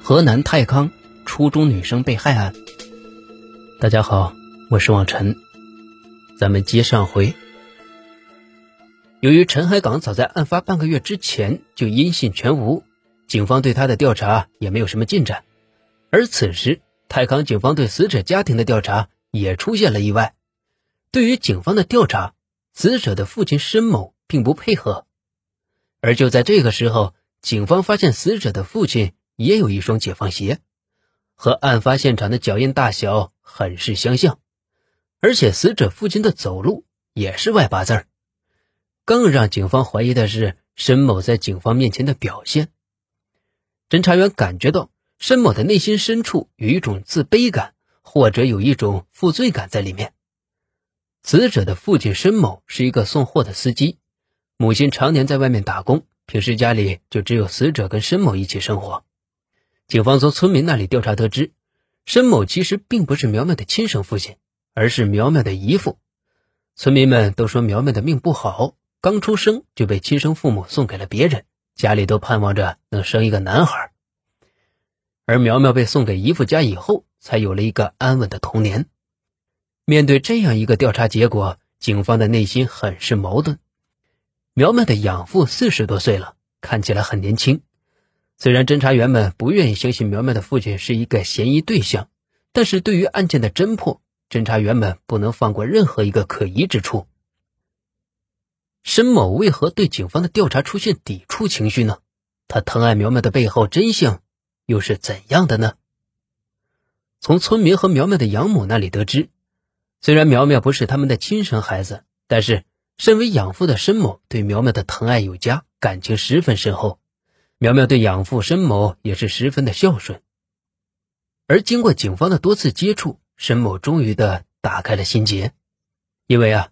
河南太康初中女生被害案。大家好，我是望尘。咱们接上回。由于陈海港早在案发半个月之前就音信全无，警方对他的调查也没有什么进展。而此时，太康警方对死者家庭的调查也出现了意外。对于警方的调查，死者的父亲申某并不配合。而就在这个时候，警方发现死者的父亲也有一双解放鞋，和案发现场的脚印大小很是相像，而且死者父亲的走路也是外八字儿。更让警方怀疑的是申某在警方面前的表现。侦查员感觉到申某的内心深处有一种自卑感，或者有一种负罪感在里面。死者的父亲申某是一个送货的司机。母亲常年在外面打工，平时家里就只有死者跟申某一起生活。警方从村民那里调查得知，申某其实并不是苗苗的亲生父亲，而是苗苗的姨父。村民们都说苗苗的命不好，刚出生就被亲生父母送给了别人，家里都盼望着能生一个男孩。而苗苗被送给姨父家以后，才有了一个安稳的童年。面对这样一个调查结果，警方的内心很是矛盾。苗苗的养父四十多岁了，看起来很年轻。虽然侦查员们不愿意相信苗苗的父亲是一个嫌疑对象，但是对于案件的侦破，侦查员们不能放过任何一个可疑之处。申某为何对警方的调查出现抵触情绪呢？他疼爱苗苗的背后真相又是怎样的呢？从村民和苗苗的养母那里得知，虽然苗苗不是他们的亲生孩子，但是。身为养父的申某对苗苗的疼爱有加，感情十分深厚。苗苗对养父申某也是十分的孝顺。而经过警方的多次接触，申某终于的打开了心结。因为啊，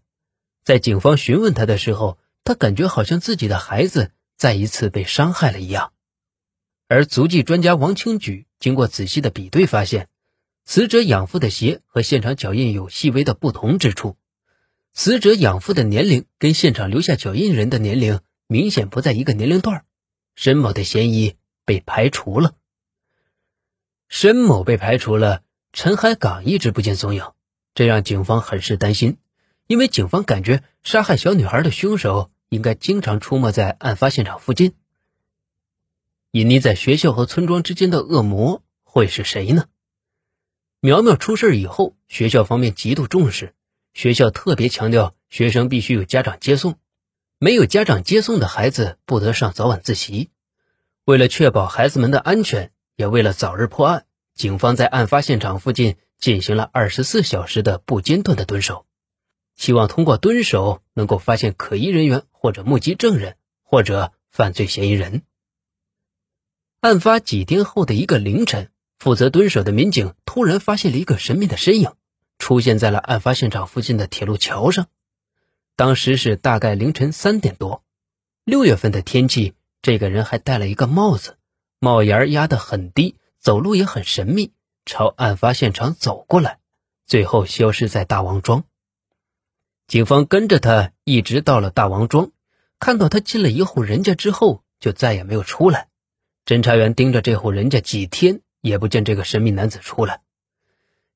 在警方询问他的时候，他感觉好像自己的孩子再一次被伤害了一样。而足迹专家王清举经过仔细的比对，发现死者养父的鞋和现场脚印有细微的不同之处。死者养父的年龄跟现场留下脚印人的年龄明显不在一个年龄段，申某的嫌疑被排除了。申某被排除了，陈海港一直不见踪影，这让警方很是担心，因为警方感觉杀害小女孩的凶手应该经常出没在案发现场附近。隐匿在学校和村庄之间的恶魔会是谁呢？苗苗出事以后，学校方面极度重视。学校特别强调，学生必须有家长接送，没有家长接送的孩子不得上早晚自习。为了确保孩子们的安全，也为了早日破案，警方在案发现场附近进行了二十四小时的不间断的蹲守，希望通过蹲守能够发现可疑人员或者目击证人或者犯罪嫌疑人。案发几天后的一个凌晨，负责蹲守的民警突然发现了一个神秘的身影。出现在了案发现场附近的铁路桥上，当时是大概凌晨三点多。六月份的天气，这个人还戴了一个帽子，帽檐压得很低，走路也很神秘，朝案发现场走过来，最后消失在大王庄。警方跟着他一直到了大王庄，看到他进了一户人家之后，就再也没有出来。侦查员盯着这户人家几天，也不见这个神秘男子出来。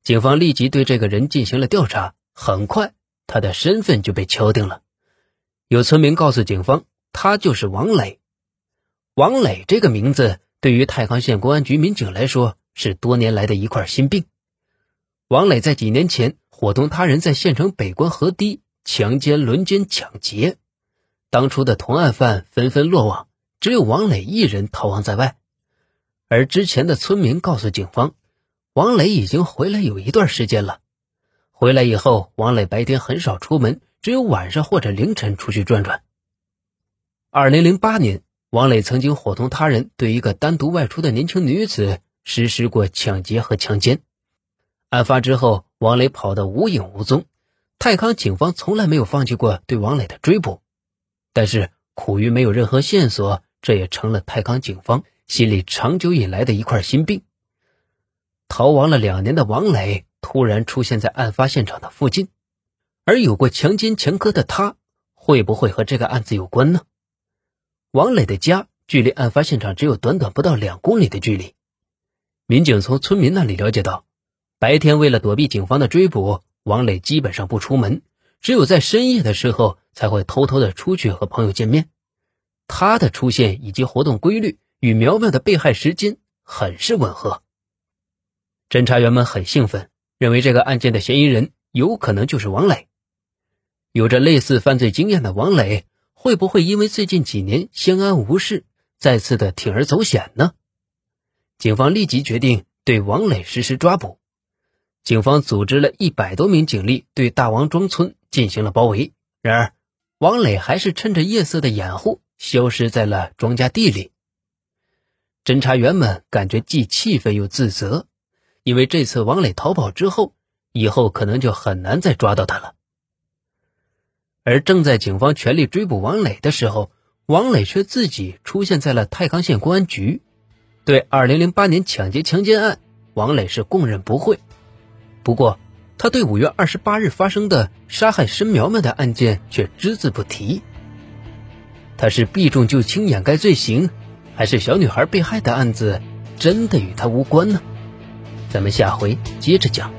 警方立即对这个人进行了调查，很快他的身份就被敲定了。有村民告诉警方，他就是王磊。王磊这个名字对于太康县公安局民警来说是多年来的一块心病。王磊在几年前伙同他人在县城北关河堤强奸、轮奸、抢劫，当初的同案犯纷纷落网，只有王磊一人逃亡在外。而之前的村民告诉警方。王磊已经回来有一段时间了。回来以后，王磊白天很少出门，只有晚上或者凌晨出去转转。二零零八年，王磊曾经伙同他人对一个单独外出的年轻女子实施过抢劫和强奸。案发之后，王磊跑得无影无踪。太康警方从来没有放弃过对王磊的追捕，但是苦于没有任何线索，这也成了太康警方心里长久以来的一块心病。逃亡了两年的王磊突然出现在案发现场的附近，而有过强奸前科的他，会不会和这个案子有关呢？王磊的家距离案发现场只有短短不到两公里的距离，民警从村民那里了解到，白天为了躲避警方的追捕，王磊基本上不出门，只有在深夜的时候才会偷偷的出去和朋友见面。他的出现以及活动规律与苗苗的被害时间很是吻合。侦查员们很兴奋，认为这个案件的嫌疑人有可能就是王磊。有着类似犯罪经验的王磊，会不会因为最近几年相安无事，再次的铤而走险呢？警方立即决定对王磊实施抓捕。警方组织了一百多名警力对大王庄村进行了包围。然而，王磊还是趁着夜色的掩护，消失在了庄稼地里。侦查员们感觉既气愤又自责，因为这次王磊逃跑之后，以后可能就很难再抓到他了。而正在警方全力追捕王磊的时候，王磊却自己出现在了太康县公安局。对2008年抢劫强奸案，王磊是供认不讳。不过，他对5月28日发生的杀害申苗苗的案件却只字不提。他是避重就轻掩盖罪行，还是小女孩被害的案子真的与他无关呢？咱们下回接着讲。